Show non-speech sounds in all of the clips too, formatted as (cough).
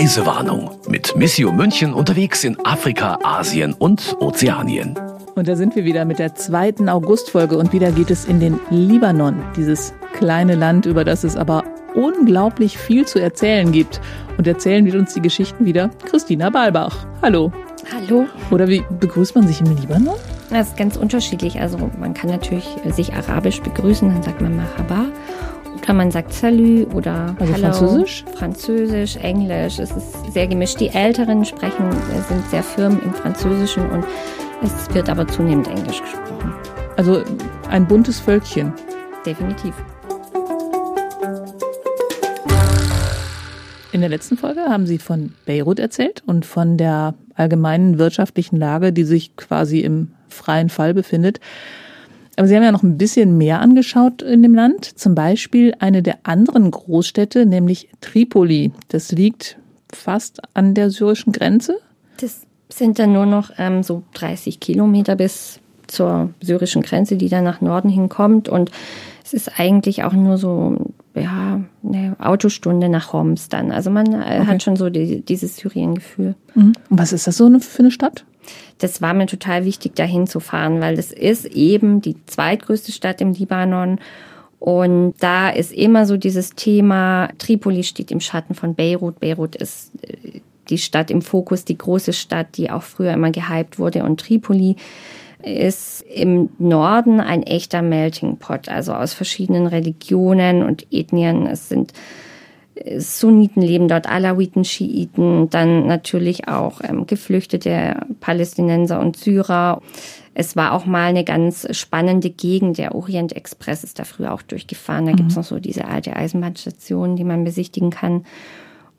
Reisewarnung mit Missio München unterwegs in Afrika, Asien und Ozeanien. Und da sind wir wieder mit der zweiten Augustfolge und wieder geht es in den Libanon, dieses kleine Land, über das es aber unglaublich viel zu erzählen gibt. Und erzählen wird uns die Geschichten wieder Christina Balbach. Hallo. Hallo. Oder wie begrüßt man sich im Libanon? Das ist ganz unterschiedlich. Also man kann natürlich sich arabisch begrüßen, dann sagt man Mahaba. Oder man sagt Salut oder also Hello. Französisch? Französisch, Englisch. Es ist sehr gemischt. Die Älteren sprechen, sind sehr firm im Französischen und es wird aber zunehmend Englisch gesprochen. Also ein buntes Völkchen. Definitiv. In der letzten Folge haben Sie von Beirut erzählt und von der allgemeinen wirtschaftlichen Lage, die sich quasi im freien Fall befindet. Aber Sie haben ja noch ein bisschen mehr angeschaut in dem Land. Zum Beispiel eine der anderen Großstädte, nämlich Tripoli. Das liegt fast an der syrischen Grenze. Das sind dann nur noch ähm, so 30 Kilometer bis zur syrischen Grenze, die dann nach Norden hinkommt. Und es ist eigentlich auch nur so ja, eine Autostunde nach Homs dann. Also man äh, okay. hat schon so die, dieses Syrien-Gefühl. Mhm. Und was ist das so für eine Stadt? Das war mir total wichtig, dahin zu fahren, weil das ist eben die zweitgrößte Stadt im Libanon. Und da ist immer so dieses Thema, Tripoli steht im Schatten von Beirut. Beirut ist äh, die Stadt im Fokus, die große Stadt, die auch früher immer gehypt wurde. Und Tripoli ist im Norden ein echter Melting Pot, also aus verschiedenen Religionen und Ethnien. Es sind Sunniten leben dort, Alawiten, Schiiten, dann natürlich auch ähm, geflüchtete Palästinenser und Syrer. Es war auch mal eine ganz spannende Gegend. Der Orient Express ist da früher auch durchgefahren. Da mhm. gibt's noch so diese alte Eisenbahnstation, die man besichtigen kann.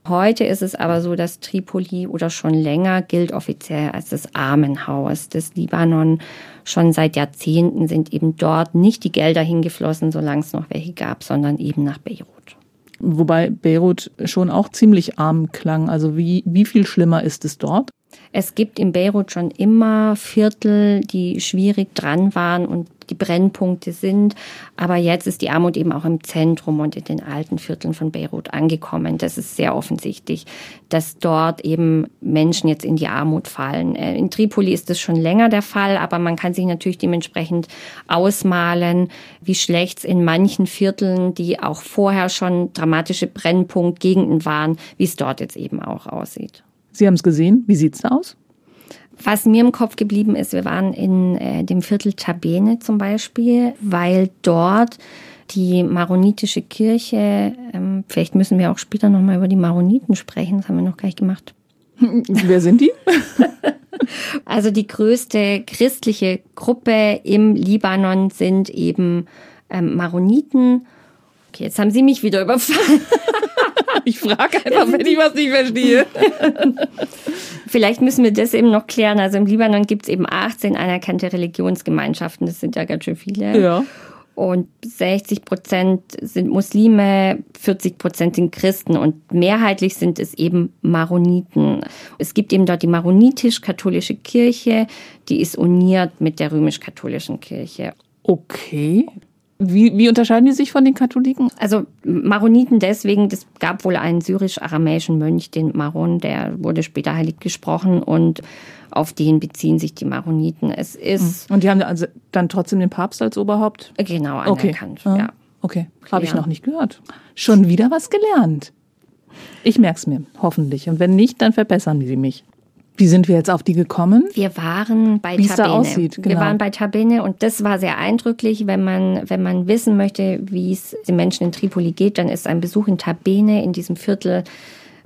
Heute ist es aber so, dass Tripoli oder schon länger gilt offiziell als das Armenhaus des Libanon. Schon seit Jahrzehnten sind eben dort nicht die Gelder hingeflossen, solange es noch welche gab, sondern eben nach Beirut. Wobei Beirut schon auch ziemlich arm klang. Also wie, wie viel schlimmer ist es dort? Es gibt in Beirut schon immer Viertel, die schwierig dran waren und die Brennpunkte sind. Aber jetzt ist die Armut eben auch im Zentrum und in den alten Vierteln von Beirut angekommen. Das ist sehr offensichtlich, dass dort eben Menschen jetzt in die Armut fallen. Äh, in Tripoli ist das schon länger der Fall, aber man kann sich natürlich dementsprechend ausmalen, wie schlecht es in manchen Vierteln, die auch vorher schon dramatische Brennpunktgegenden waren, wie es dort jetzt eben auch aussieht. Sie haben es gesehen. Wie sieht's da aus? Was mir im Kopf geblieben ist, wir waren in äh, dem Viertel Tabene zum Beispiel, weil dort die maronitische Kirche, ähm, vielleicht müssen wir auch später nochmal über die Maroniten sprechen, das haben wir noch gar nicht gemacht. (laughs) Wer sind die? (laughs) also die größte christliche Gruppe im Libanon sind eben ähm, Maroniten. Okay, jetzt haben Sie mich wieder überfallen. (laughs) (laughs) ich frage einfach, wenn ich was nicht verstehe. (laughs) Vielleicht müssen wir das eben noch klären. Also im Libanon gibt es eben 18 anerkannte Religionsgemeinschaften. Das sind ja ganz schön viele. Ja. Und 60 Prozent sind Muslime, 40 Prozent sind Christen und mehrheitlich sind es eben Maroniten. Es gibt eben dort die maronitisch-katholische Kirche, die ist uniert mit der römisch-katholischen Kirche. Okay. Wie, wie unterscheiden die sich von den Katholiken? Also Maroniten deswegen, es gab wohl einen syrisch-aramäischen Mönch, den Maron, der wurde später heilig gesprochen und auf den beziehen sich die Maroniten. Es ist hm. und die haben also dann trotzdem den Papst als Oberhaupt? Genau anerkannt. Okay. Ja. Okay, habe ich noch nicht gehört. Schon wieder was gelernt. Ich merk's mir, hoffentlich. Und wenn nicht, dann verbessern sie mich. Wie sind wir jetzt auf die gekommen? Wir waren bei Wie es da aussieht, genau. Wir waren bei Tabene und das war sehr eindrücklich. Wenn man, wenn man wissen möchte, wie es den Menschen in Tripoli geht, dann ist ein Besuch in Tabene in diesem Viertel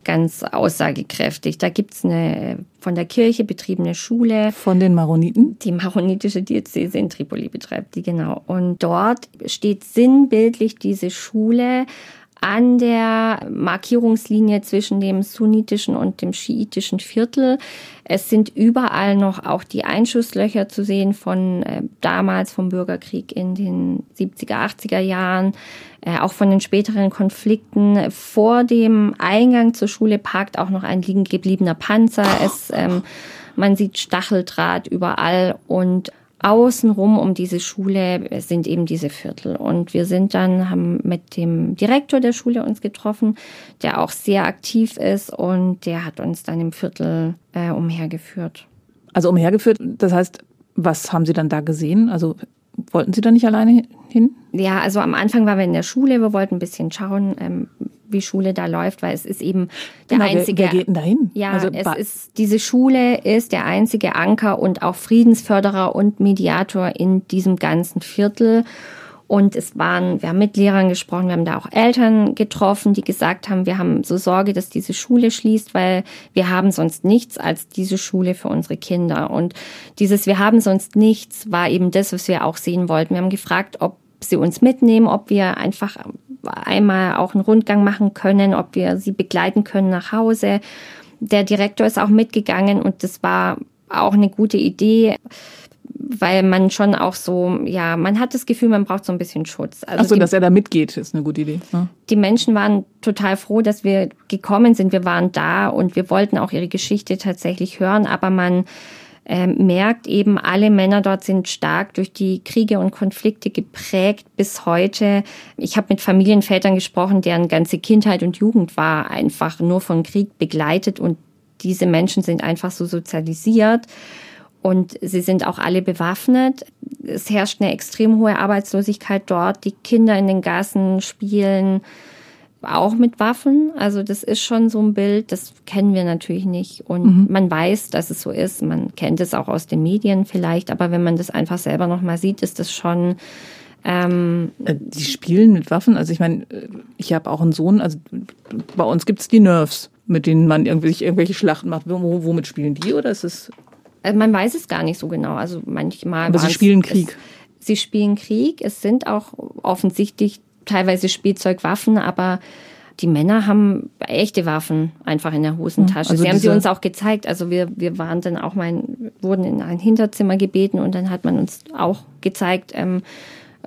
ganz aussagekräftig. Da gibt's eine von der Kirche betriebene Schule. Von den Maroniten? Die maronitische Diözese in Tripoli betreibt die, genau. Und dort steht sinnbildlich diese Schule an der Markierungslinie zwischen dem sunnitischen und dem schiitischen Viertel. Es sind überall noch auch die Einschusslöcher zu sehen von äh, damals vom Bürgerkrieg in den 70er, 80er Jahren, äh, auch von den späteren Konflikten. Vor dem Eingang zur Schule parkt auch noch ein liegen gebliebener Panzer. Es, ähm, man sieht Stacheldraht überall und außenrum um diese Schule sind eben diese Viertel. Und wir sind dann, haben mit dem Direktor der Schule uns getroffen, der auch sehr aktiv ist und der hat uns dann im Viertel äh, umhergeführt. Also umhergeführt, das heißt, was haben Sie dann da gesehen? Also wollten Sie da nicht alleine hin? Ja, also am Anfang waren wir in der Schule, wir wollten ein bisschen schauen, ähm, wie Schule da läuft, weil es ist eben der genau, einzige. Wer, wer geht denn dahin? Ja, also, es ist diese Schule ist der einzige Anker und auch Friedensförderer und Mediator in diesem ganzen Viertel. Und es waren, wir haben mit Lehrern gesprochen, wir haben da auch Eltern getroffen, die gesagt haben, wir haben so Sorge, dass diese Schule schließt, weil wir haben sonst nichts als diese Schule für unsere Kinder. Und dieses Wir haben sonst nichts war eben das, was wir auch sehen wollten. Wir haben gefragt, ob sie uns mitnehmen, ob wir einfach einmal auch einen Rundgang machen können, ob wir sie begleiten können nach Hause. Der Direktor ist auch mitgegangen und das war auch eine gute Idee weil man schon auch so, ja, man hat das Gefühl, man braucht so ein bisschen Schutz. Also Ach so, die, dass er da mitgeht, ist eine gute Idee. Ja. Die Menschen waren total froh, dass wir gekommen sind. Wir waren da und wir wollten auch ihre Geschichte tatsächlich hören, aber man äh, merkt eben, alle Männer dort sind stark durch die Kriege und Konflikte geprägt bis heute. Ich habe mit Familienvätern gesprochen, deren ganze Kindheit und Jugend war einfach nur von Krieg begleitet und diese Menschen sind einfach so sozialisiert. Und sie sind auch alle bewaffnet. Es herrscht eine extrem hohe Arbeitslosigkeit dort. Die Kinder in den Gassen spielen auch mit Waffen. Also das ist schon so ein Bild, das kennen wir natürlich nicht. Und mhm. man weiß, dass es so ist. Man kennt es auch aus den Medien vielleicht. Aber wenn man das einfach selber nochmal sieht, ist das schon... Ähm, äh, die spielen mit Waffen. Also ich meine, ich habe auch einen Sohn. Also bei uns gibt's die Nerves, mit denen man irgendwie sich irgendwelche Schlachten macht. Womit spielen die oder ist es also man weiß es gar nicht so genau. Also manchmal. Aber sie spielen Krieg. Es, sie spielen Krieg. Es sind auch offensichtlich teilweise Spielzeugwaffen, aber die Männer haben echte Waffen einfach in der Hosentasche. Also sie haben sie uns auch gezeigt. Also wir, wir waren dann auch mal, in, wurden in ein Hinterzimmer gebeten und dann hat man uns auch gezeigt, ähm,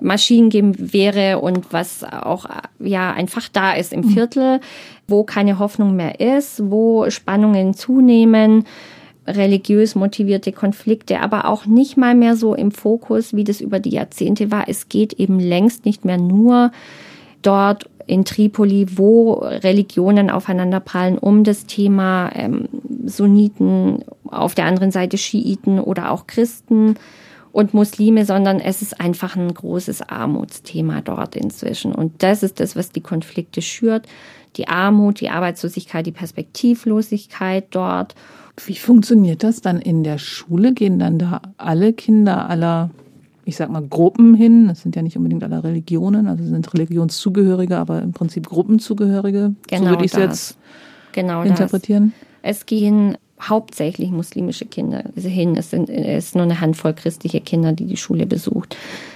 Maschinengewehre und was auch ja einfach da ist im mhm. Viertel, wo keine Hoffnung mehr ist, wo Spannungen zunehmen religiös motivierte Konflikte, aber auch nicht mal mehr so im Fokus, wie das über die Jahrzehnte war. Es geht eben längst nicht mehr nur dort in Tripoli, wo Religionen aufeinanderprallen, um das Thema ähm, Sunniten, auf der anderen Seite Schiiten oder auch Christen und Muslime, sondern es ist einfach ein großes Armutsthema dort inzwischen. Und das ist das, was die Konflikte schürt. Die Armut, die Arbeitslosigkeit, die Perspektivlosigkeit dort. Wie funktioniert das dann in der Schule? Gehen dann da alle Kinder aller, ich sag mal, Gruppen hin? Das sind ja nicht unbedingt alle Religionen, also sind Religionszugehörige, aber im Prinzip Gruppenzugehörige. Genau so würde ich es jetzt genau interpretieren. Das. Es gehen hauptsächlich muslimische Kinder hin. Es sind es ist nur eine Handvoll christliche Kinder, die die Schule besucht.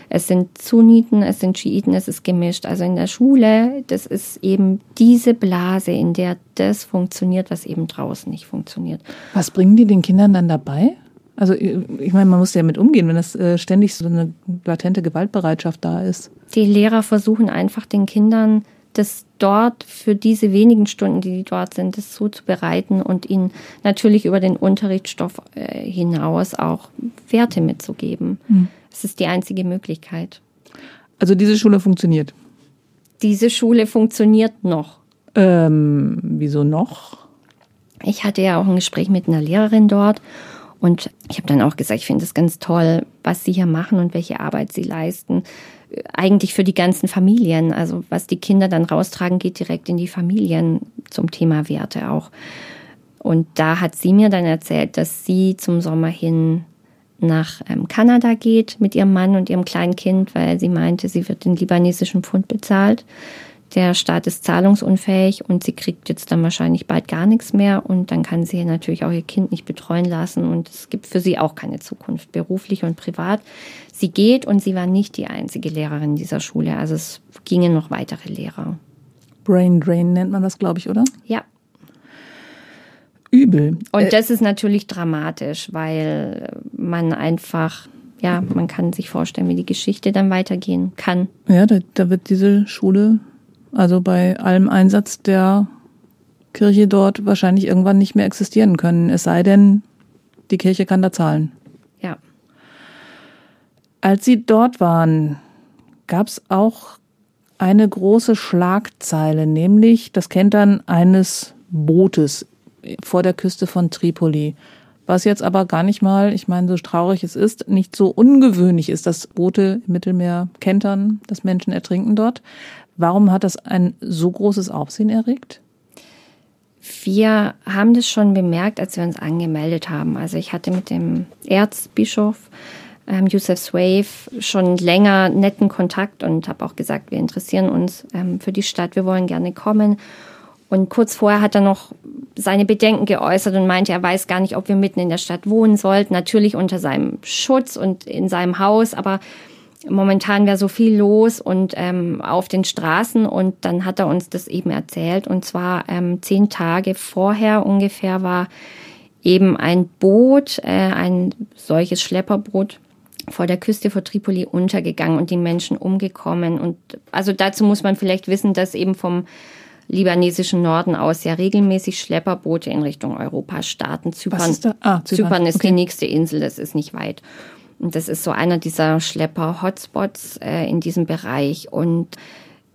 Es sind Sunniten, es sind Schiiten, es ist gemischt. Also in der Schule, das ist eben diese Blase, in der das funktioniert, was eben draußen nicht funktioniert. Was bringen die den Kindern dann dabei? Also ich meine, man muss ja damit umgehen, wenn das äh, ständig so eine latente Gewaltbereitschaft da ist. Die Lehrer versuchen einfach den Kindern das dort für diese wenigen Stunden, die, die dort sind, das zuzubereiten und ihnen natürlich über den Unterrichtsstoff äh, hinaus auch Werte mitzugeben. Mhm. Es ist die einzige Möglichkeit. Also diese Schule funktioniert? Diese Schule funktioniert noch. Ähm, wieso noch? Ich hatte ja auch ein Gespräch mit einer Lehrerin dort und ich habe dann auch gesagt, ich finde es ganz toll, was sie hier machen und welche Arbeit sie leisten eigentlich für die ganzen Familien. Also was die Kinder dann raustragen, geht direkt in die Familien zum Thema Werte auch. Und da hat sie mir dann erzählt, dass sie zum Sommer hin nach ähm, Kanada geht mit ihrem Mann und ihrem kleinen Kind, weil sie meinte, sie wird den libanesischen Pfund bezahlt der Staat ist zahlungsunfähig und sie kriegt jetzt dann wahrscheinlich bald gar nichts mehr und dann kann sie natürlich auch ihr Kind nicht betreuen lassen und es gibt für sie auch keine Zukunft, beruflich und privat. Sie geht und sie war nicht die einzige Lehrerin dieser Schule, also es gingen noch weitere Lehrer. Brain Drain nennt man das, glaube ich, oder? Ja. Übel. Und äh, das ist natürlich dramatisch, weil man einfach ja, man kann sich vorstellen, wie die Geschichte dann weitergehen kann. Ja, da, da wird diese Schule also bei allem Einsatz der Kirche dort wahrscheinlich irgendwann nicht mehr existieren können. Es sei denn, die Kirche kann da zahlen. Ja. Als Sie dort waren, gab es auch eine große Schlagzeile, nämlich das Kentern eines Bootes vor der Küste von Tripoli. Was jetzt aber gar nicht mal, ich meine, so traurig es ist, nicht so ungewöhnlich ist, dass Boote im Mittelmeer kentern, dass Menschen ertrinken dort. Warum hat das ein so großes Aufsehen erregt? Wir haben das schon bemerkt, als wir uns angemeldet haben. Also ich hatte mit dem Erzbischof ähm, Youssef Swave schon länger netten Kontakt und habe auch gesagt, wir interessieren uns ähm, für die Stadt, wir wollen gerne kommen. Und kurz vorher hat er noch seine Bedenken geäußert und meinte, er weiß gar nicht, ob wir mitten in der Stadt wohnen sollten. Natürlich unter seinem Schutz und in seinem Haus, aber momentan wäre so viel los und ähm, auf den Straßen. Und dann hat er uns das eben erzählt. Und zwar ähm, zehn Tage vorher ungefähr war eben ein Boot, äh, ein solches Schlepperboot vor der Küste vor Tripoli untergegangen und die Menschen umgekommen. Und also dazu muss man vielleicht wissen, dass eben vom libanesischen Norden aus ja regelmäßig Schlepperboote in Richtung Europa starten. Zypern, Was ist, da? Ah, Zypern. Zypern ist okay. die nächste Insel, das ist nicht weit. Und das ist so einer dieser Schlepper-Hotspots äh, in diesem Bereich. Und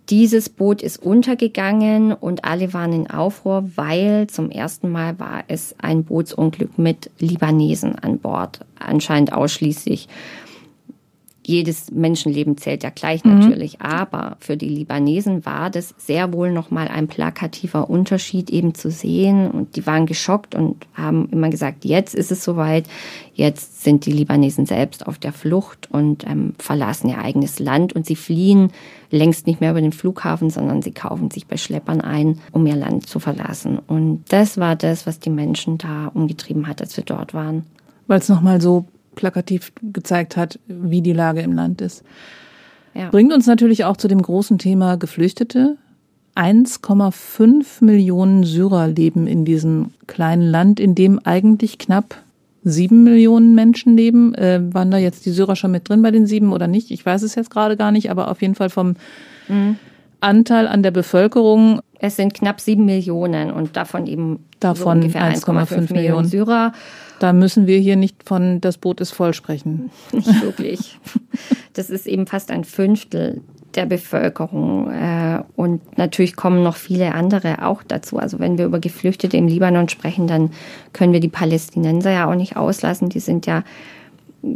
dieses Boot ist untergegangen und alle waren in Aufruhr, weil zum ersten Mal war es ein Bootsunglück mit Libanesen an Bord, anscheinend ausschließlich jedes Menschenleben zählt ja gleich mhm. natürlich, aber für die Libanesen war das sehr wohl nochmal ein plakativer Unterschied eben zu sehen und die waren geschockt und haben immer gesagt, jetzt ist es soweit, jetzt sind die Libanesen selbst auf der Flucht und ähm, verlassen ihr eigenes Land und sie fliehen längst nicht mehr über den Flughafen, sondern sie kaufen sich bei Schleppern ein, um ihr Land zu verlassen. Und das war das, was die Menschen da umgetrieben hat, als wir dort waren. Weil es nochmal so plakativ gezeigt hat, wie die Lage im Land ist. Ja. Bringt uns natürlich auch zu dem großen Thema Geflüchtete. 1,5 Millionen Syrer leben in diesem kleinen Land, in dem eigentlich knapp sieben Millionen Menschen leben. Äh, waren da jetzt die Syrer schon mit drin bei den sieben oder nicht? Ich weiß es jetzt gerade gar nicht, aber auf jeden Fall vom mhm. Anteil an der Bevölkerung. Es sind knapp sieben Millionen und davon eben davon so 1,5 Millionen Syrer. Da müssen wir hier nicht von das Boot ist voll sprechen. (laughs) Nicht wirklich. Das ist eben fast ein Fünftel der Bevölkerung. Äh, und natürlich kommen noch viele andere auch dazu. Also wenn wir über Geflüchtete im Libanon sprechen, dann können wir die Palästinenser ja auch nicht auslassen. Die sind ja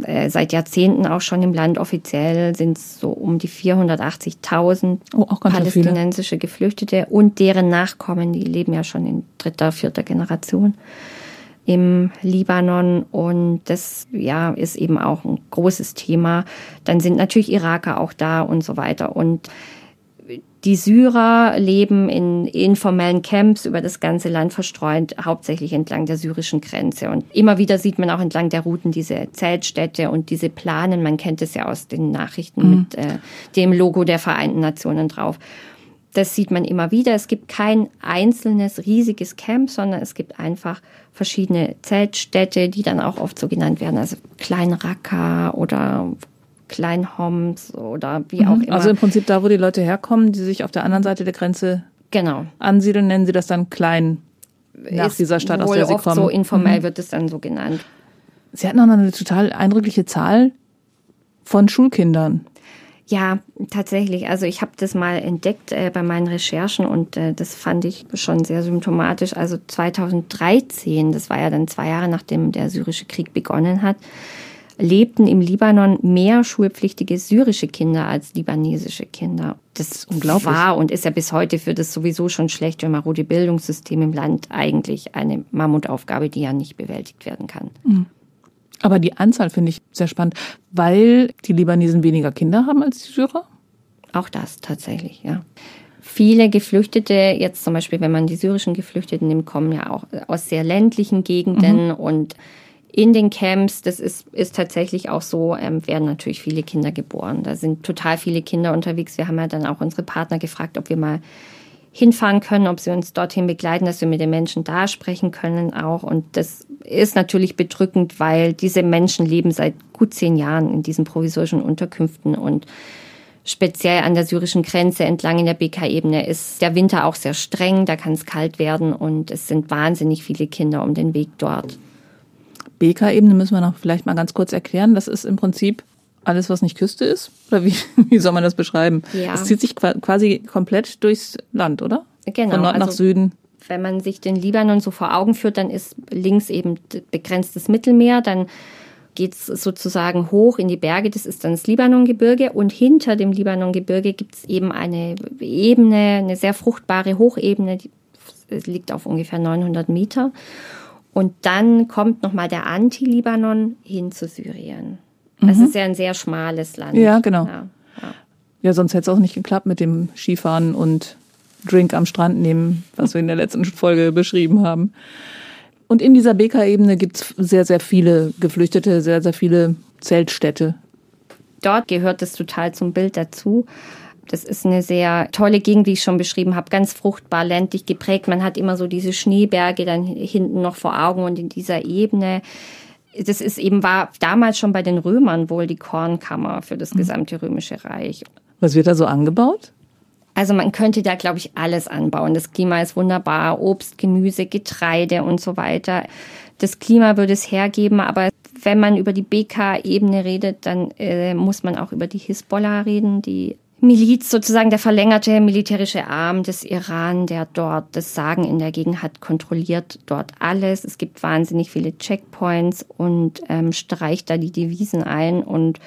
äh, seit Jahrzehnten auch schon im Land. Offiziell sind es so um die 480.000 oh, palästinensische Geflüchtete und deren Nachkommen, die leben ja schon in dritter, vierter Generation im Libanon und das ja ist eben auch ein großes Thema. Dann sind natürlich Iraker auch da und so weiter und die Syrer leben in informellen Camps über das ganze Land verstreut, hauptsächlich entlang der syrischen Grenze. Und immer wieder sieht man auch entlang der Routen diese Zeltstädte und diese Planen. Man kennt es ja aus den Nachrichten mhm. mit äh, dem Logo der Vereinten Nationen drauf. Das sieht man immer wieder. Es gibt kein einzelnes riesiges Camp, sondern es gibt einfach verschiedene Zeltstädte, die dann auch oft so genannt werden, also Klein Raqqa oder Klein Homs oder wie mhm. auch immer. Also im Prinzip da, wo die Leute herkommen, die sich auf der anderen Seite der Grenze genau. ansiedeln, nennen sie das dann Klein nach Ist dieser Stadt, aus der sie oft kommen. So informell mhm. wird es dann so genannt. Sie hatten auch noch eine total eindrückliche Zahl von Schulkindern. Ja, tatsächlich. Also ich habe das mal entdeckt äh, bei meinen Recherchen und äh, das fand ich schon sehr symptomatisch. Also 2013, das war ja dann zwei Jahre nachdem der syrische Krieg begonnen hat, lebten im Libanon mehr schulpflichtige syrische Kinder als libanesische Kinder. Das Unglaublich. war und ist ja bis heute für das sowieso schon schlechte und marode Bildungssystem im Land eigentlich eine Mammutaufgabe, die ja nicht bewältigt werden kann. Mhm. Aber die Anzahl finde ich sehr spannend, weil die Libanesen weniger Kinder haben als die Syrer? Auch das tatsächlich, ja. Viele Geflüchtete, jetzt zum Beispiel, wenn man die syrischen Geflüchteten nimmt, kommen ja auch aus sehr ländlichen Gegenden mhm. und in den Camps, das ist, ist tatsächlich auch so, ähm, werden natürlich viele Kinder geboren. Da sind total viele Kinder unterwegs. Wir haben ja dann auch unsere Partner gefragt, ob wir mal hinfahren können, ob sie uns dorthin begleiten, dass wir mit den Menschen da sprechen können auch. Und das ist natürlich bedrückend, weil diese Menschen leben seit gut zehn Jahren in diesen provisorischen Unterkünften und speziell an der syrischen Grenze entlang in der BK-Ebene ist der Winter auch sehr streng, da kann es kalt werden und es sind wahnsinnig viele Kinder um den Weg dort. BK-Ebene müssen wir noch vielleicht mal ganz kurz erklären. Das ist im Prinzip alles, was nicht Küste ist? Oder wie, (laughs) wie soll man das beschreiben? Ja. Es zieht sich quasi komplett durchs Land, oder? Genau. Von Nord nach also, Süden. Wenn man sich den Libanon so vor Augen führt, dann ist links eben begrenztes Mittelmeer, dann geht es sozusagen hoch in die Berge, das ist dann das Libanongebirge und hinter dem Libanongebirge gibt es eben eine Ebene, eine sehr fruchtbare Hochebene, die liegt auf ungefähr 900 Meter. Und dann kommt nochmal der Anti-Libanon hin zu Syrien. Das ist ja ein sehr schmales Land. Ja, genau. Ja, ja. Ja, sonst hätte es auch nicht geklappt mit dem Skifahren und Drink am Strand nehmen, was wir in der letzten Folge beschrieben haben. Und in dieser Beka-Ebene gibt es sehr, sehr viele Geflüchtete, sehr, sehr viele Zeltstädte. Dort gehört es total zum Bild dazu. Das ist eine sehr tolle Gegend, wie ich schon beschrieben habe, ganz fruchtbar, ländlich geprägt. Man hat immer so diese Schneeberge dann hinten noch vor Augen und in dieser Ebene. Das ist eben war damals schon bei den Römern wohl die Kornkammer für das gesamte römische Reich. Was wird da so angebaut? Also man könnte da, glaube ich, alles anbauen. Das Klima ist wunderbar. Obst, Gemüse, Getreide und so weiter. Das Klima würde es hergeben, aber wenn man über die BK-Ebene redet, dann äh, muss man auch über die Hisbollah reden, die Miliz, sozusagen der verlängerte militärische Arm des Iran, der dort das Sagen in der Gegend hat, kontrolliert dort alles. Es gibt wahnsinnig viele Checkpoints und ähm, streicht da die Devisen ein und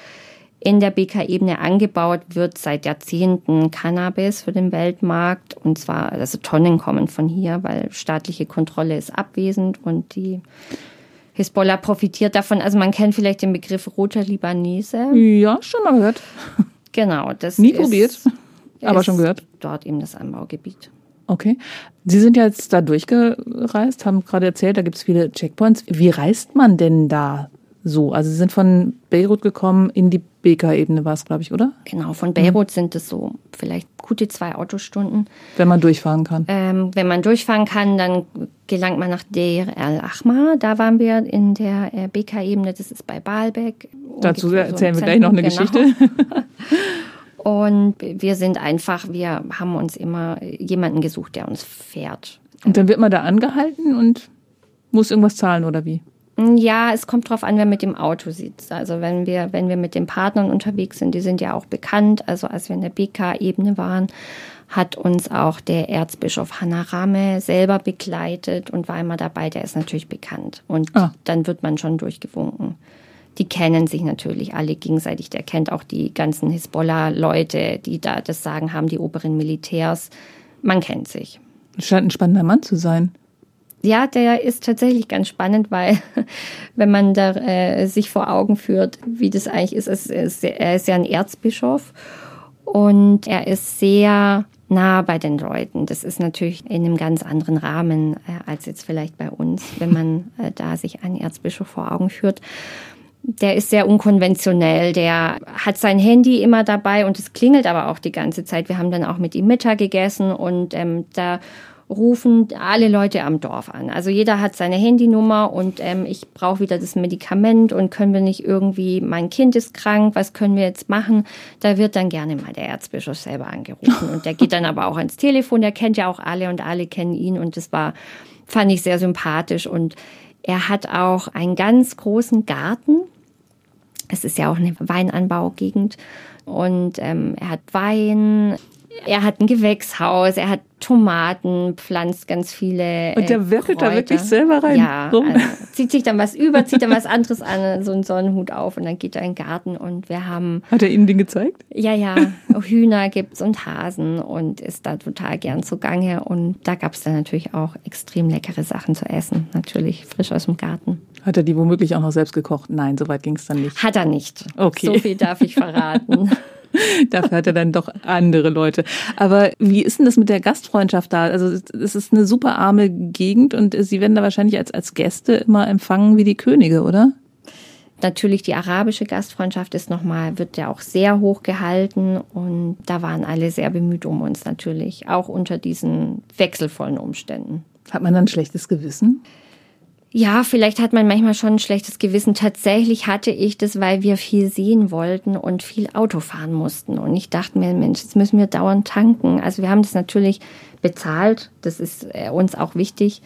in der BK-Ebene angebaut wird seit Jahrzehnten Cannabis für den Weltmarkt. Und zwar, also Tonnen kommen von hier, weil staatliche Kontrolle ist abwesend und die Hisbollah profitiert davon. Also man kennt vielleicht den Begriff roter Libanese. Ja, schon mal gehört. Genau, das Nie ist, probiert, (laughs) aber schon gehört. Dort eben das Anbaugebiet. Okay. Sie sind ja jetzt da durchgereist, haben gerade erzählt, da gibt es viele Checkpoints. Wie reist man denn da so? Also Sie sind von Beirut gekommen in die BK-Ebene, war es, glaube ich, oder? Genau, von Beirut sind es so vielleicht gute zwei Autostunden. Wenn man durchfahren kann. Ähm, wenn man durchfahren kann, dann gelangt man nach Deir el-Ahmar. Da waren wir in der äh, BK-Ebene, das ist bei Baalbek. Dazu so erzählen im wir gleich noch eine Zentrum, Geschichte. genau. (laughs) Und wir sind einfach, wir haben uns immer jemanden gesucht, der uns fährt. Und dann wird man da angehalten und muss irgendwas zahlen oder wie? Ja, es kommt drauf an, wer mit dem Auto sitzt. Also wenn wir, wenn wir mit den Partnern unterwegs sind, die sind ja auch bekannt. Also als wir in der BK-Ebene waren, hat uns auch der Erzbischof Hanarame selber begleitet und war immer dabei. Der ist natürlich bekannt. Und Ah. dann wird man schon durchgewunken. Die kennen sich natürlich alle gegenseitig. Der kennt auch die ganzen Hisbollah-Leute, die da das Sagen haben, die oberen Militärs. Man kennt sich. Scheint ein spannender Mann zu sein. Ja, der ist tatsächlich ganz spannend, weil (laughs) wenn man da äh, sich vor Augen führt, wie das eigentlich ist, es ist er ist ja ein Erzbischof und er ist sehr nah bei den Leuten. Das ist natürlich in einem ganz anderen Rahmen äh, als jetzt vielleicht bei uns, wenn man äh, da sich einen Erzbischof vor Augen führt. Der ist sehr unkonventionell, der hat sein Handy immer dabei und es klingelt aber auch die ganze Zeit. Wir haben dann auch mit ihm Mittag gegessen und ähm, da rufen alle Leute am Dorf an. Also jeder hat seine Handynummer und ähm, ich brauche wieder das Medikament und können wir nicht irgendwie, mein Kind ist krank, was können wir jetzt machen? Da wird dann gerne mal der Erzbischof selber angerufen und der geht dann aber auch ans Telefon, der kennt ja auch alle und alle kennen ihn und das war, fand ich sehr sympathisch und er hat auch einen ganz großen Garten. Es ist ja auch eine Weinanbaugegend und ähm, er hat Wein, er hat ein Gewächshaus, er hat Tomaten, pflanzt ganz viele. Und der äh, werkelt da wirklich selber rein, Ja, rum? also zieht sich dann was über, zieht dann was anderes an, so einen Sonnenhut auf und dann geht er in den Garten und wir haben, Hat er Ihnen den gezeigt? ja, ja, Hühner gibt's und Hasen und ist da total gern zugange und da gab's dann natürlich auch extrem leckere Sachen zu essen, natürlich frisch aus dem Garten. Hat er die womöglich auch noch selbst gekocht? Nein, soweit ging es dann nicht. Hat er nicht. Okay. So viel darf ich verraten. (laughs) (laughs) Dafür hat er dann doch andere Leute. Aber wie ist denn das mit der Gastfreundschaft da? Also es ist eine super arme Gegend und Sie werden da wahrscheinlich als, als Gäste immer empfangen wie die Könige, oder? Natürlich die arabische Gastfreundschaft ist nochmal, wird ja auch sehr hoch gehalten und da waren alle sehr bemüht um uns natürlich, auch unter diesen wechselvollen Umständen. Hat man dann ein schlechtes Gewissen? Ja, vielleicht hat man manchmal schon ein schlechtes Gewissen. Tatsächlich hatte ich das, weil wir viel sehen wollten und viel Auto fahren mussten. Und ich dachte mir, Mensch, jetzt müssen wir dauernd tanken. Also wir haben das natürlich bezahlt. Das ist äh, uns auch wichtig.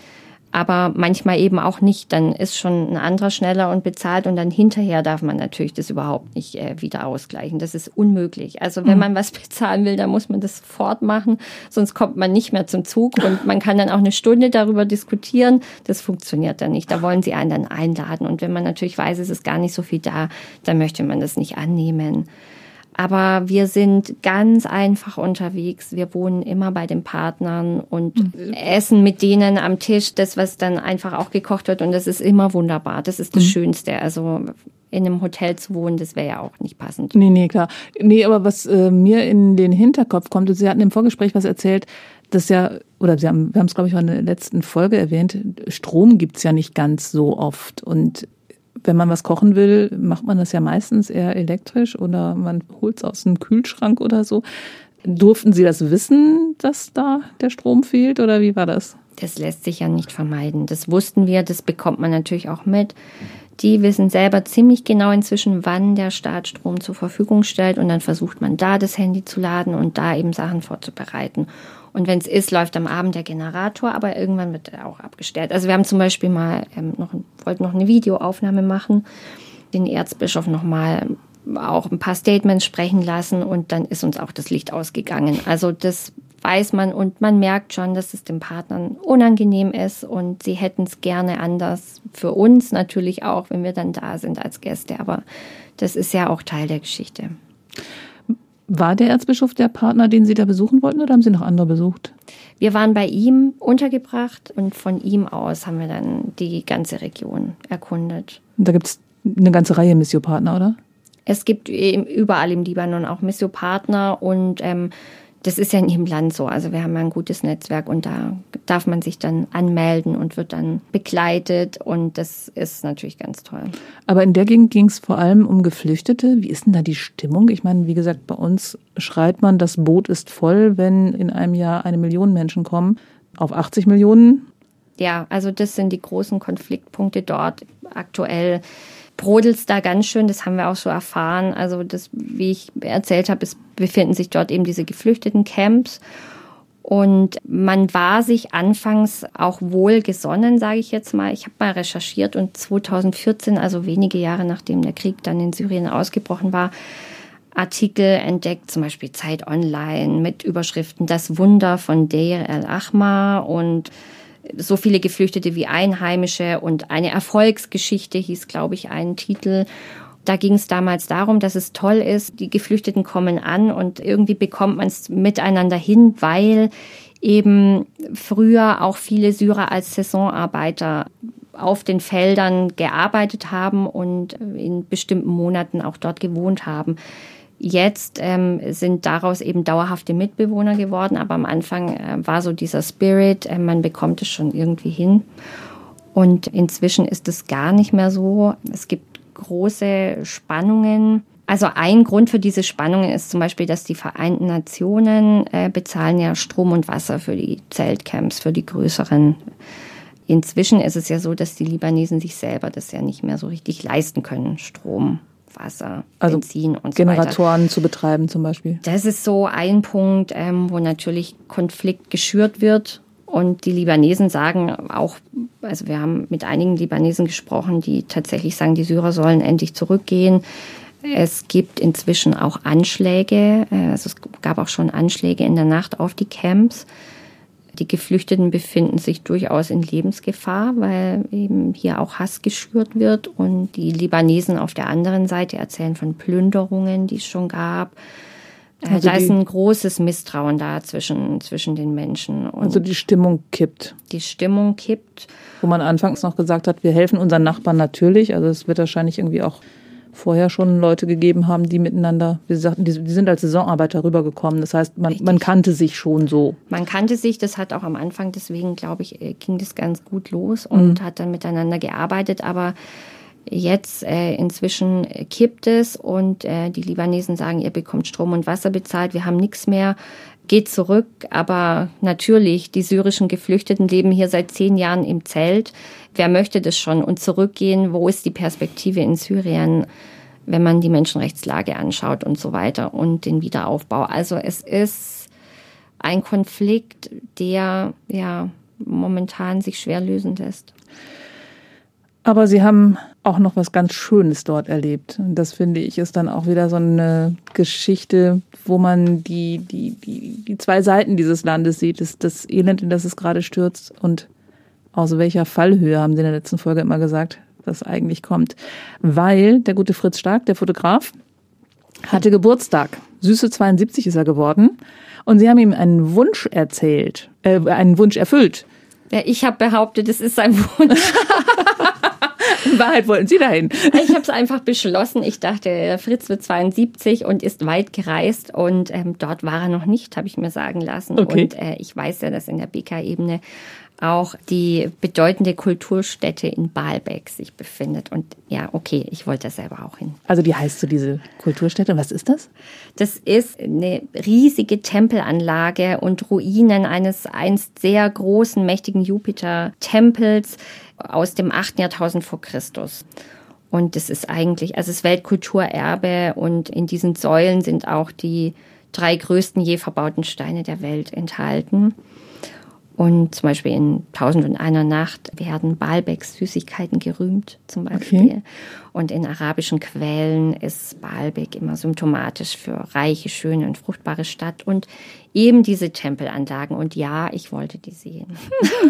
Aber manchmal eben auch nicht. Dann ist schon ein anderer schneller und bezahlt und dann hinterher darf man natürlich das überhaupt nicht äh, wieder ausgleichen. Das ist unmöglich. Also wenn mhm. man was (laughs) bezahlen will, dann muss man das sofort machen, sonst kommt man nicht mehr zum Zug und man kann dann auch eine Stunde darüber diskutieren. Das funktioniert dann nicht. Da wollen sie einen dann einladen und wenn man natürlich weiß, es ist gar nicht so viel da, dann möchte man das nicht annehmen. Aber wir sind ganz einfach unterwegs. Wir wohnen immer bei den Partnern und mhm. essen mit denen am Tisch das, was dann einfach auch gekocht wird. Und das ist immer wunderbar. Das ist das mhm. Schönste. Also in einem Hotel zu wohnen, das wäre ja auch nicht passend. Nee, nee, klar. Nee, aber was äh, mir in den Hinterkopf kommt, Sie hatten im Vorgespräch was erzählt, dass ja, oder Sie haben, wir haben es, glaube ich, in der letzten Folge erwähnt, Strom gibt's ja nicht ganz so oft. Und wenn man was kochen will, macht man das ja meistens eher elektrisch oder man holt es aus dem Kühlschrank oder so. Durften Sie das wissen, dass da der Strom fehlt oder wie war das? Das lässt sich ja nicht vermeiden. Das wussten wir, das bekommt man natürlich auch mit. Die wissen selber ziemlich genau inzwischen, wann der Staat Strom zur Verfügung stellt und dann versucht man da das Handy zu laden und da eben Sachen vorzubereiten. Und wenn es ist, läuft am Abend der Generator, aber irgendwann wird er auch abgestellt. Also wir haben zum Beispiel mal ähm, noch, wollten noch eine Videoaufnahme machen, den Erzbischof noch mal auch ein paar Statements sprechen lassen und dann ist uns auch das Licht ausgegangen. Also das weiß man und man merkt schon, dass es den Partnern unangenehm ist und sie hätten es gerne anders. Für uns natürlich auch, wenn wir dann da sind als Gäste, aber das ist ja auch Teil der Geschichte. War der Erzbischof der Partner, den Sie da besuchen wollten, oder haben Sie noch andere besucht? Wir waren bei ihm untergebracht und von ihm aus haben wir dann die ganze Region erkundet. Da gibt es eine ganze Reihe Missiopartner, oder? Es gibt überall im Libanon auch Missiopartner und ähm, das ist ja in jedem Land so. Also wir haben ein gutes Netzwerk und da darf man sich dann anmelden und wird dann begleitet und das ist natürlich ganz toll. Aber in der Gegend ging es vor allem um Geflüchtete. Wie ist denn da die Stimmung? Ich meine, wie gesagt, bei uns schreit man, das Boot ist voll, wenn in einem Jahr eine Million Menschen kommen. Auf 80 Millionen? Ja, also das sind die großen Konfliktpunkte dort aktuell brodelt da ganz schön, das haben wir auch so erfahren. Also das, wie ich erzählt habe, es befinden sich dort eben diese geflüchteten Camps. Und man war sich anfangs auch wohl gesonnen, sage ich jetzt mal. Ich habe mal recherchiert und 2014, also wenige Jahre nachdem der Krieg dann in Syrien ausgebrochen war, Artikel entdeckt, zum Beispiel Zeit Online mit Überschriften Das Wunder von Deir el-Ahmar und so viele Geflüchtete wie Einheimische und eine Erfolgsgeschichte hieß, glaube ich, ein Titel. Da ging es damals darum, dass es toll ist, die Geflüchteten kommen an und irgendwie bekommt man es miteinander hin, weil eben früher auch viele Syrer als Saisonarbeiter auf den Feldern gearbeitet haben und in bestimmten Monaten auch dort gewohnt haben. Jetzt ähm, sind daraus eben dauerhafte Mitbewohner geworden, aber am Anfang äh, war so dieser Spirit, äh, man bekommt es schon irgendwie hin. Und inzwischen ist es gar nicht mehr so. Es gibt große Spannungen. Also ein Grund für diese Spannungen ist zum Beispiel, dass die Vereinten Nationen äh, bezahlen ja Strom und Wasser für die Zeltcamps, für die größeren. Inzwischen ist es ja so, dass die Libanesen sich selber das ja nicht mehr so richtig leisten können, Strom Wasser, also Benzin und so Generatoren zu betreiben zum Beispiel. Das ist so ein Punkt, ähm, wo natürlich Konflikt geschürt wird. Und die Libanesen sagen auch, also wir haben mit einigen Libanesen gesprochen, die tatsächlich sagen, die Syrer sollen endlich zurückgehen. Es gibt inzwischen auch Anschläge, äh, also es gab auch schon Anschläge in der Nacht auf die Camps. Die Geflüchteten befinden sich durchaus in Lebensgefahr, weil eben hier auch Hass geschürt wird. Und die Libanesen auf der anderen Seite erzählen von Plünderungen, die es schon gab. Äh, also da ist ein großes Misstrauen da zwischen, zwischen den Menschen. Und also die Stimmung kippt. Die Stimmung kippt. Wo man anfangs noch gesagt hat, wir helfen unseren Nachbarn natürlich. Also es wird wahrscheinlich irgendwie auch vorher schon Leute gegeben haben, die miteinander, wie Sie sagten, die, die sind als Saisonarbeiter rübergekommen. Das heißt, man, man kannte sich schon so. Man kannte sich, das hat auch am Anfang, deswegen glaube ich, äh, ging das ganz gut los und mhm. hat dann miteinander gearbeitet. Aber Jetzt äh, inzwischen kippt es und äh, die Libanesen sagen, ihr bekommt Strom und Wasser bezahlt, wir haben nichts mehr, geht zurück. Aber natürlich, die syrischen Geflüchteten leben hier seit zehn Jahren im Zelt. Wer möchte das schon? Und zurückgehen, wo ist die Perspektive in Syrien, wenn man die Menschenrechtslage anschaut und so weiter und den Wiederaufbau? Also es ist ein Konflikt, der ja momentan sich schwer lösen lässt. Aber Sie haben auch noch was ganz Schönes dort erlebt. Und das finde ich ist dann auch wieder so eine Geschichte, wo man die, die, die, die zwei Seiten dieses Landes sieht. Das, das Elend, in das es gerade stürzt und aus welcher Fallhöhe, haben Sie in der letzten Folge immer gesagt, das eigentlich kommt. Weil der gute Fritz Stark, der Fotograf, hatte Geburtstag. Süße 72 ist er geworden. Und Sie haben ihm einen Wunsch erzählt, äh, einen Wunsch erfüllt. Ja, ich habe behauptet, es ist sein Wunsch. (laughs) In Wahrheit wollten Sie dahin. Ich habe es einfach beschlossen. Ich dachte, Fritz wird 72 und ist weit gereist und ähm, dort war er noch nicht, habe ich mir sagen lassen. Okay. Und äh, ich weiß ja, dass in der BK-Ebene auch die bedeutende Kulturstätte in Baalbek sich befindet. Und ja, okay, ich wollte selber auch hin. Also die heißt so diese Kulturstätte. Was ist das? Das ist eine riesige Tempelanlage und Ruinen eines einst sehr großen, mächtigen Jupiter-Tempels aus dem 8. Jahrtausend vor Christus. Und das ist eigentlich, also es ist Weltkulturerbe und in diesen Säulen sind auch die drei größten je verbauten Steine der Welt enthalten. Und zum Beispiel in Tausend und einer Nacht werden Baalbeks Süßigkeiten gerühmt, zum Beispiel. Okay. Und in arabischen Quellen ist Baalbek immer symptomatisch für reiche, schöne und fruchtbare Stadt und eben diese Tempelanlagen. Und ja, ich wollte die sehen.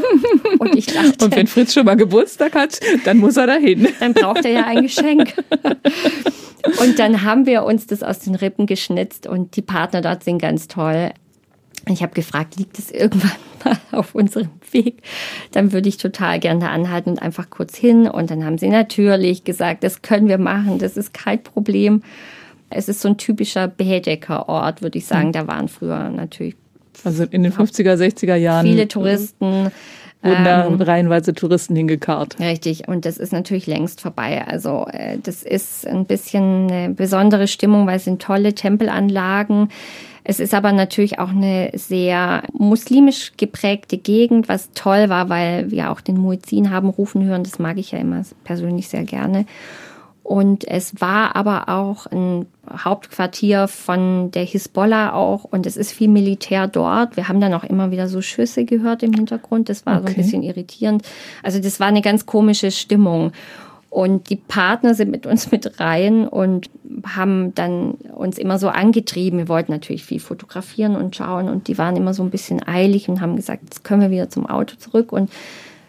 (laughs) und ich dachte, Und wenn Fritz schon mal Geburtstag hat, dann muss er dahin. dann braucht er ja ein Geschenk. (laughs) Und dann haben wir uns das aus den Rippen geschnitzt und die Partner dort sind ganz toll. Ich habe gefragt, liegt es irgendwann (laughs) mal auf unserem Weg? Dann würde ich total gerne da anhalten und einfach kurz hin. Und dann haben sie natürlich gesagt, das können wir machen, das ist kein Problem. Es ist so ein typischer Bedecker-Ort, würde ich sagen. Da waren früher natürlich Also in den 50er, 60er Jahren viele Touristen. wurden da reihenweise Touristen hingekarrt. Richtig, und das ist natürlich längst vorbei. Also äh, das ist ein bisschen eine besondere Stimmung, weil es sind tolle Tempelanlagen. Es ist aber natürlich auch eine sehr muslimisch geprägte Gegend, was toll war, weil wir auch den Muezzin haben rufen hören. Das mag ich ja immer persönlich sehr gerne. Und es war aber auch ein Hauptquartier von der Hisbollah auch und es ist viel Militär dort. Wir haben dann auch immer wieder so Schüsse gehört im Hintergrund. Das war so Okay. ein bisschen irritierend. Also das war eine ganz komische Stimmung. Und die Partner sind mit uns mit rein und haben dann uns immer so angetrieben. Wir wollten natürlich viel fotografieren und schauen und die waren immer so ein bisschen eilig und haben gesagt, jetzt können wir wieder zum Auto zurück. Und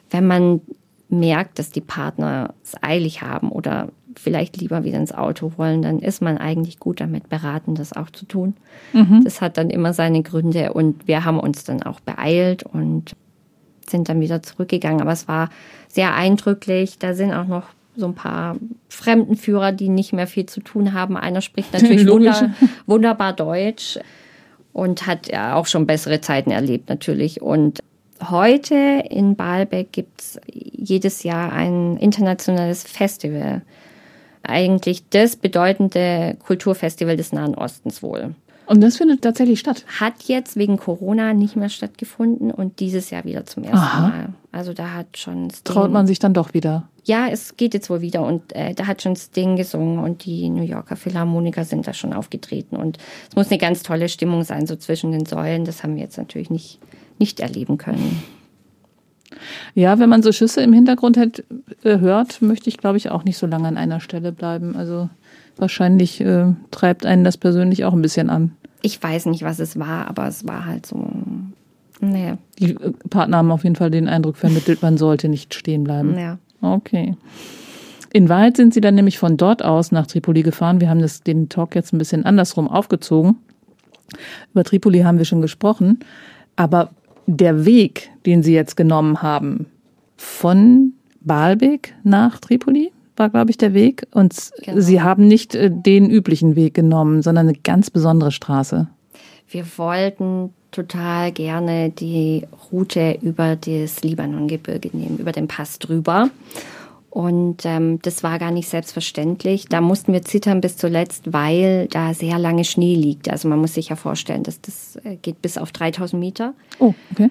wenn man merkt, dass die Partner es eilig haben oder vielleicht lieber wieder ins Auto wollen, dann ist man eigentlich gut damit beraten, das auch zu tun. Das hat dann immer seine Gründe und wir haben uns dann auch beeilt und sind dann wieder zurückgegangen. Aber es war sehr eindrücklich. Da sind auch noch so ein paar Fremdenführer, die nicht mehr viel zu tun haben. Einer spricht natürlich (laughs) wunder, wunderbar Deutsch und hat ja auch schon bessere Zeiten erlebt natürlich. Und heute in Baalbek gibt es jedes Jahr ein internationales Festival. Eigentlich das bedeutende Kulturfestival des Nahen Ostens wohl. Und das findet tatsächlich statt. Hat jetzt wegen Corona nicht mehr stattgefunden und dieses Jahr wieder zum ersten Aha. Mal. Also da hat schon Sting, Traut man sich dann doch wieder. Ja, es geht jetzt wohl wieder und äh, da hat schon Sting gesungen und die New Yorker Philharmoniker sind da schon aufgetreten und es muss eine ganz tolle Stimmung sein, so zwischen den Säulen. Das haben wir jetzt natürlich nicht, nicht erleben können. Ja, wenn man so Schüsse im Hintergrund hätt, äh, hört, möchte ich, glaube ich, auch nicht so lange an einer Stelle bleiben. Also wahrscheinlich äh, treibt einen das persönlich auch ein bisschen an. Ich weiß nicht, was es war, aber es war halt so. Naja, Die äh, Partner haben auf jeden Fall den Eindruck vermittelt, man sollte nicht stehen bleiben. ja. Okay. In Wahrheit sind sie dann nämlich von dort aus nach Tripoli gefahren. Wir haben das, den Talk jetzt ein bisschen andersrum aufgezogen. Über Tripoli haben wir schon gesprochen. Aber der Weg, den sie jetzt genommen haben, von Baalbek nach Tripoli, war, glaube ich, der Weg. Und Genau. sie haben nicht äh, den üblichen Weg genommen, sondern eine ganz besondere Straße. Wir wollten total gerne die Route über das Libanongebirge nehmen, über den Pass drüber. Und ähm, das war gar nicht selbstverständlich. Da mussten wir zittern bis zuletzt, weil da sehr lange Schnee liegt. Also man muss sich ja vorstellen, dass das äh, geht bis auf 3000 Meter Oh, okay.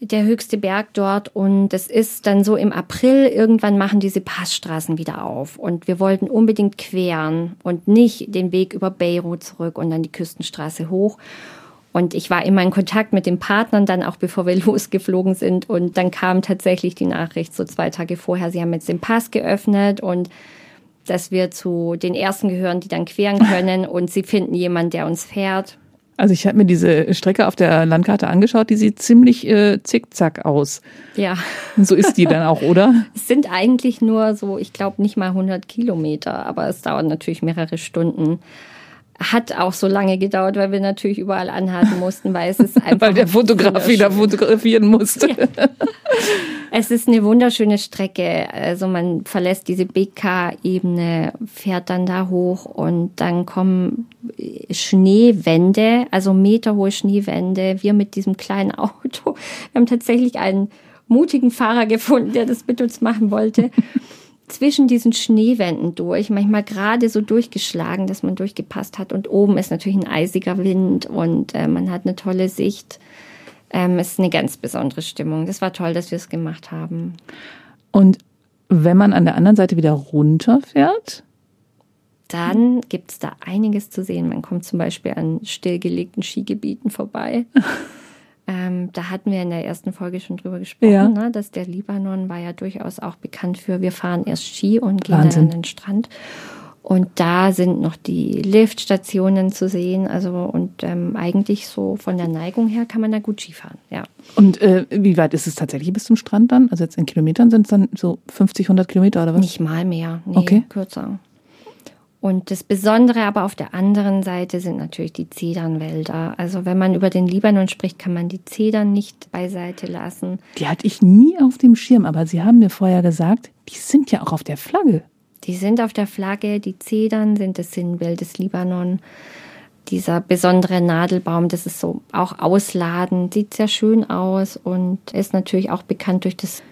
der höchste Berg dort und es ist dann so im April, irgendwann machen diese Passstraßen wieder auf und wir wollten unbedingt queren und nicht den Weg über Beirut zurück und dann die Küstenstraße hoch. Und ich war immer in Kontakt mit den Partnern dann auch bevor wir (laughs) losgeflogen sind. Und dann kam tatsächlich die Nachricht so zwei Tage vorher, sie haben jetzt den Pass geöffnet und dass wir zu den ersten gehören, die dann queren (laughs) können und sie finden jemanden, der uns fährt. Also ich habe mir diese Strecke auf der Landkarte angeschaut, die sieht ziemlich äh, zickzack aus. Ja. So ist die dann auch, oder? (laughs) Es sind eigentlich nur so, ich glaube nicht mal 100 Kilometer, aber es dauert natürlich mehrere Stunden hat auch so lange gedauert, weil wir natürlich überall anhalten mussten, weil es ist (laughs) einfach. weil der Fotograf wieder fotografieren musste. Ja. (laughs) Es ist eine wunderschöne Strecke. Also man verlässt diese BK-Ebene, fährt dann da hoch und dann kommen Schneewände, also meterhohe Schneewände. Wir mit diesem kleinen Auto. Wir haben tatsächlich einen mutigen Fahrer gefunden, der das mit uns machen wollte zwischen diesen Schneewänden durch, manchmal gerade so durchgeschlagen, dass man durchgepasst hat. Und oben ist natürlich ein eisiger Wind und äh, man hat eine tolle Sicht. Ähm, es ist eine ganz besondere Stimmung. Das war toll, dass wir es gemacht haben. Und wenn man an der anderen Seite wieder runterfährt? Dann gibt es da einiges zu sehen. Man kommt zum Beispiel an stillgelegten Skigebieten vorbei. (laughs) Ähm, da hatten wir in der ersten Folge schon drüber gesprochen, ja. ne, dass der Libanon war ja durchaus auch bekannt für, wir fahren erst Ski und gehen Wahnsinn. dann an den Strand. Und da sind noch die Liftstationen zu sehen. Also und ähm, eigentlich so von der Neigung her kann man da gut Skifahren, ja. Und äh, wie weit ist es tatsächlich bis zum Strand dann? Also jetzt in Kilometern sind es dann so 50, 100 Kilometer oder was? Nicht mal mehr, nee, okay. kürzer. Und das Besondere aber auf der anderen Seite sind natürlich die Zedernwälder. Also wenn man über den Libanon spricht, kann man die Zedern nicht beiseite lassen. Die hatte ich nie auf dem Schirm, aber Sie haben mir vorher gesagt, die sind ja auch auf der Flagge. Die sind auf der Flagge, die Zedern sind das Sinnbild des Libanon. Dieser besondere Nadelbaum, das ist so auch ausladend, sieht sehr schön aus und ist natürlich auch bekannt durch das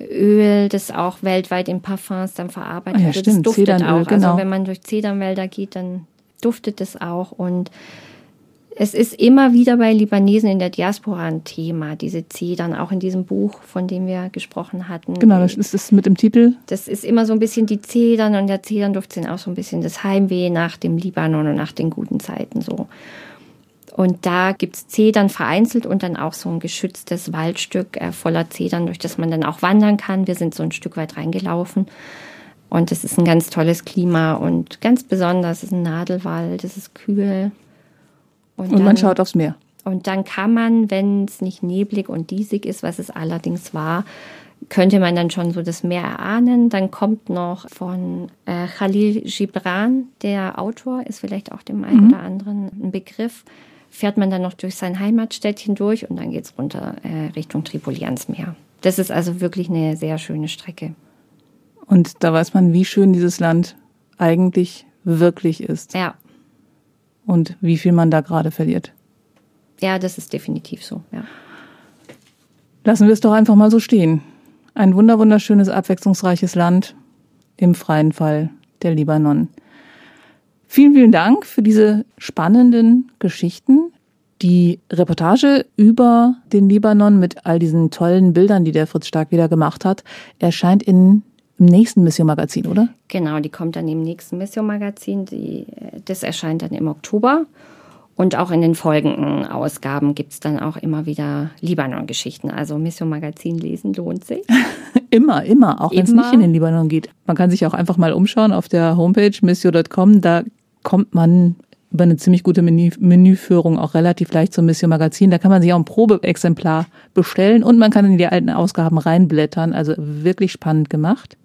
Öl, das auch weltweit in Parfums dann verarbeitet ah, ja, wird. Stimmt. Das duftet Zedernöl, auch. Also genau. Also wenn man durch Zedernwälder geht, dann duftet es auch. Und es ist immer wieder bei Libanesen in der Diaspora ein Thema, diese Zedern, auch in diesem Buch, von dem wir gesprochen hatten. Genau, das ist es mit dem Titel. Das ist immer so ein bisschen die Zedern und der Zedernduft sind auch so ein bisschen das Heimweh nach dem Libanon und nach den guten Zeiten so. Und da gibt's Zedern vereinzelt und dann auch so ein geschütztes Waldstück äh, voller Zedern, durch das man dann auch wandern kann. Wir sind so ein Stück weit reingelaufen. Und es ist ein ganz tolles Klima und ganz besonders, es ist ein Nadelwald, es ist kühl. Und, und dann, man schaut aufs Meer. Und dann kann man, wenn es nicht neblig und diesig ist, was es allerdings war, könnte man dann schon so das Meer erahnen. Dann kommt noch von äh, Khalil Gibran, der Autor, ist vielleicht auch dem einen mhm. oder anderen ein Begriff, fährt man dann noch durch sein Heimatstädtchen durch und dann geht es runter äh, Richtung Tripoli ans Meer. Das ist also wirklich eine sehr schöne Strecke. Und da weiß man, wie schön dieses Land eigentlich wirklich ist. Ja. Und wie viel man da gerade verliert. Ja, das ist definitiv so, ja. Lassen wir es doch einfach mal so stehen. Ein wunderschönes, abwechslungsreiches Land im freien Fall der Libanon. Vielen, vielen Dank für diese spannenden Geschichten. Die Reportage über den Libanon mit all diesen tollen Bildern, die der Fritz Stark wieder gemacht hat, erscheint in, im nächsten Mission-Magazin, oder? Genau, die kommt dann im nächsten Mission-Magazin. Das erscheint dann im Oktober. Und auch in den folgenden Ausgaben gibt's dann auch immer wieder Libanon-Geschichten. Also Mission Magazin lesen lohnt sich. (laughs) immer, immer, auch wenn es nicht in den Libanon geht. Man kann sich auch einfach mal umschauen auf der Homepage missio.com. Da kommt man über eine ziemlich gute Menü Menüführung auch relativ leicht zum Mission Magazin. Da kann man sich auch ein Probeexemplar bestellen und man kann in die alten Ausgaben reinblättern. Also wirklich spannend gemacht.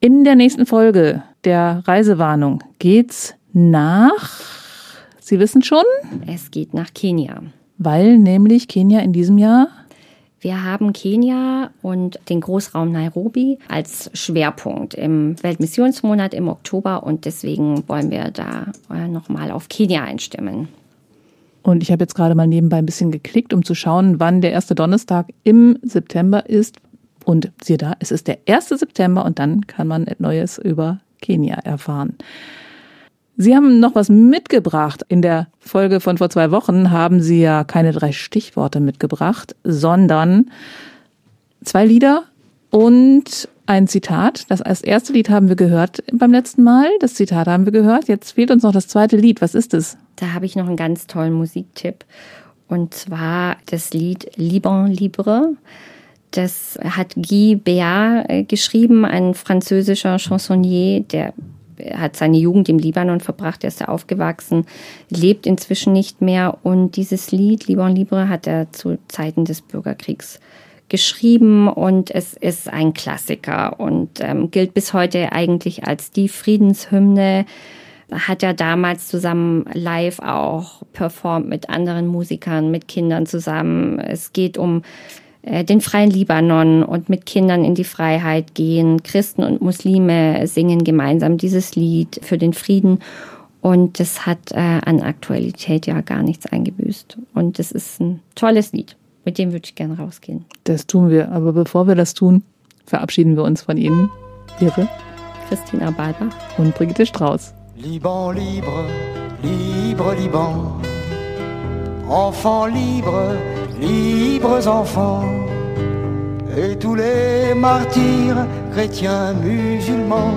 In der nächsten Folge der Reisewarnung geht's nach, Sie wissen schon? Es geht nach Kenia. Weil nämlich Kenia in diesem Jahr wir haben Kenia und den Großraum Nairobi als Schwerpunkt im Weltmissionsmonat im Oktober und deswegen wollen wir da äh, nochmal auf Kenia einstimmen. Und ich habe jetzt gerade mal nebenbei ein bisschen geklickt, um zu schauen, wann der erste Donnerstag im September ist. Und siehe da, es ist der 1. September und dann kann man Neues über Kenia erfahren. Sie haben noch was mitgebracht. In der Folge von vor zwei Wochen haben Sie ja keine drei Stichworte mitgebracht, sondern zwei Lieder und ein Zitat. Das erste Lied haben wir gehört beim letzten Mal. Das Zitat haben wir gehört. Jetzt fehlt uns noch das zweite Lied. Was ist es? Da habe ich noch einen ganz tollen Musiktipp. Und zwar das Lied Liban Libre. Das hat Guy Béat äh, geschrieben, ein französischer Chansonnier, der hat seine Jugend im Libanon verbracht, er ist da aufgewachsen, lebt inzwischen nicht mehr. Und dieses Lied, Liban Libre, hat er zu Zeiten des Bürgerkriegs geschrieben und es ist ein Klassiker und ähm, gilt bis heute eigentlich als die Friedenshymne. Hat er damals zusammen live auch performt mit anderen Musikern, mit Kindern zusammen. Es geht um den freien Libanon und mit Kindern in die Freiheit gehen. Christen und Muslime singen gemeinsam dieses Lied für den Frieden. Und das hat äh, an Aktualität ja gar nichts eingebüßt. Und es ist ein tolles Lied. Mit dem würde ich gerne rausgehen. Das tun wir. Aber bevor wir das tun, verabschieden wir uns von Ihnen. Ihre Christina Balbach und Brigitte Strauß. Liban libre, libre Liban. Enfants libres, libres enfants. Et tous les martyrs, chrétiens, musulmans,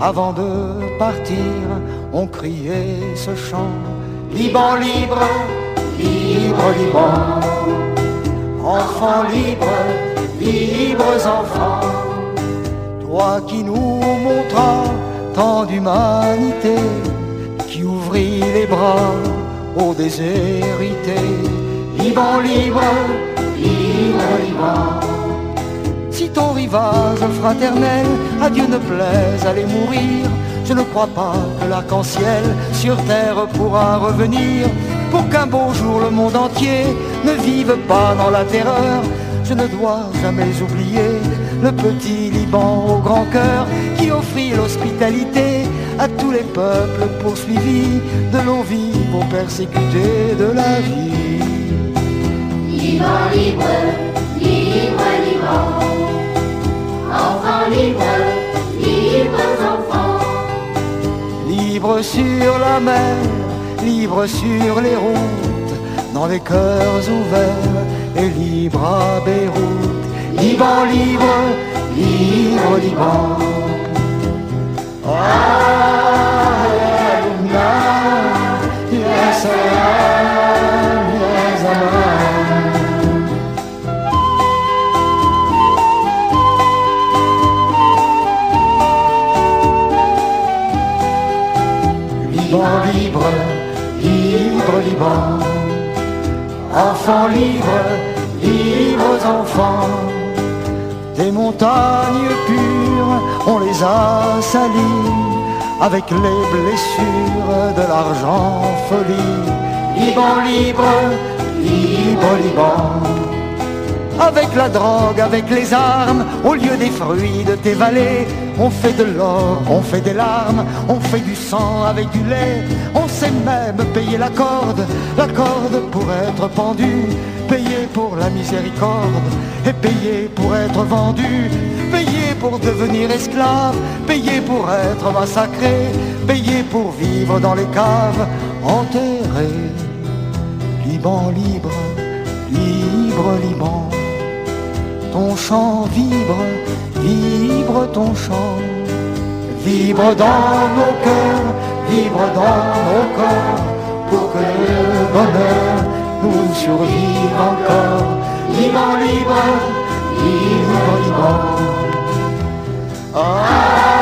avant de partir, ont crié ce chant. Liban libre, libre Liban enfants libres, libres enfants, toi qui nous montras tant d'humanité, qui ouvrit les bras aux déshérités, Liban libre, libre, libre. Si ton rivage fraternel à Dieu ne plaise aller mourir, je ne crois pas que l'arc-en-ciel sur terre pourra revenir pour qu'un beau jour le monde entier ne vive pas dans la terreur. Je ne dois jamais oublier le petit Liban au grand cœur qui offrit l'hospitalité à tous les peuples poursuivis de l'eau vive aux persécutés de la vie. Liban libre, libre Liban, enfants libres, libres enfants. Libre sur la mer libre sur les routes, dans les cœurs ouverts et libre à Beyrouth. Liban, libre, libre, Liban. Ah, libre Enfants libres, libres enfants. Des montagnes pures, on les a salies avec les blessures de l'argent folie. Liban, libre, libre, Liban avec la drogue, avec les armes, au lieu des fruits de tes vallées. On fait de l'or, on fait des larmes, on fait du sang avec du lait. On sait même payer la corde, la corde pour être pendu, payer pour la miséricorde, et payer pour être vendu, payer pour devenir esclave, payer pour être massacré, payer pour vivre dans les caves, enterré. Liban libre, libre Liban ton chant vibre, vibre ton chant, vibre dans nos cœurs, vibre dans nos corps, pour que le bonheur nous survive encore. Libre, libre, libre, libre. Ah.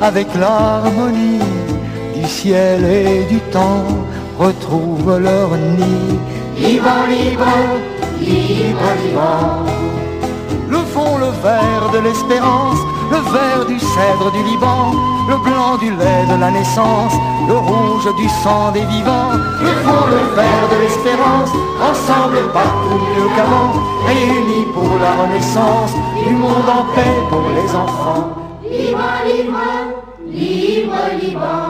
Avec l'harmonie du ciel et du temps, retrouvent leur nid. Libre, libre, libre, libre. Le fond, le vert de l'espérance, le vert du cèdre du Liban, le blanc du lait de la naissance, le rouge du sang des vivants. Le fond, le vert de l'espérance, ensemble partout mieux qu'avant, réunis pour la renaissance du monde en paix pour les enfants. Libre, libre Liban.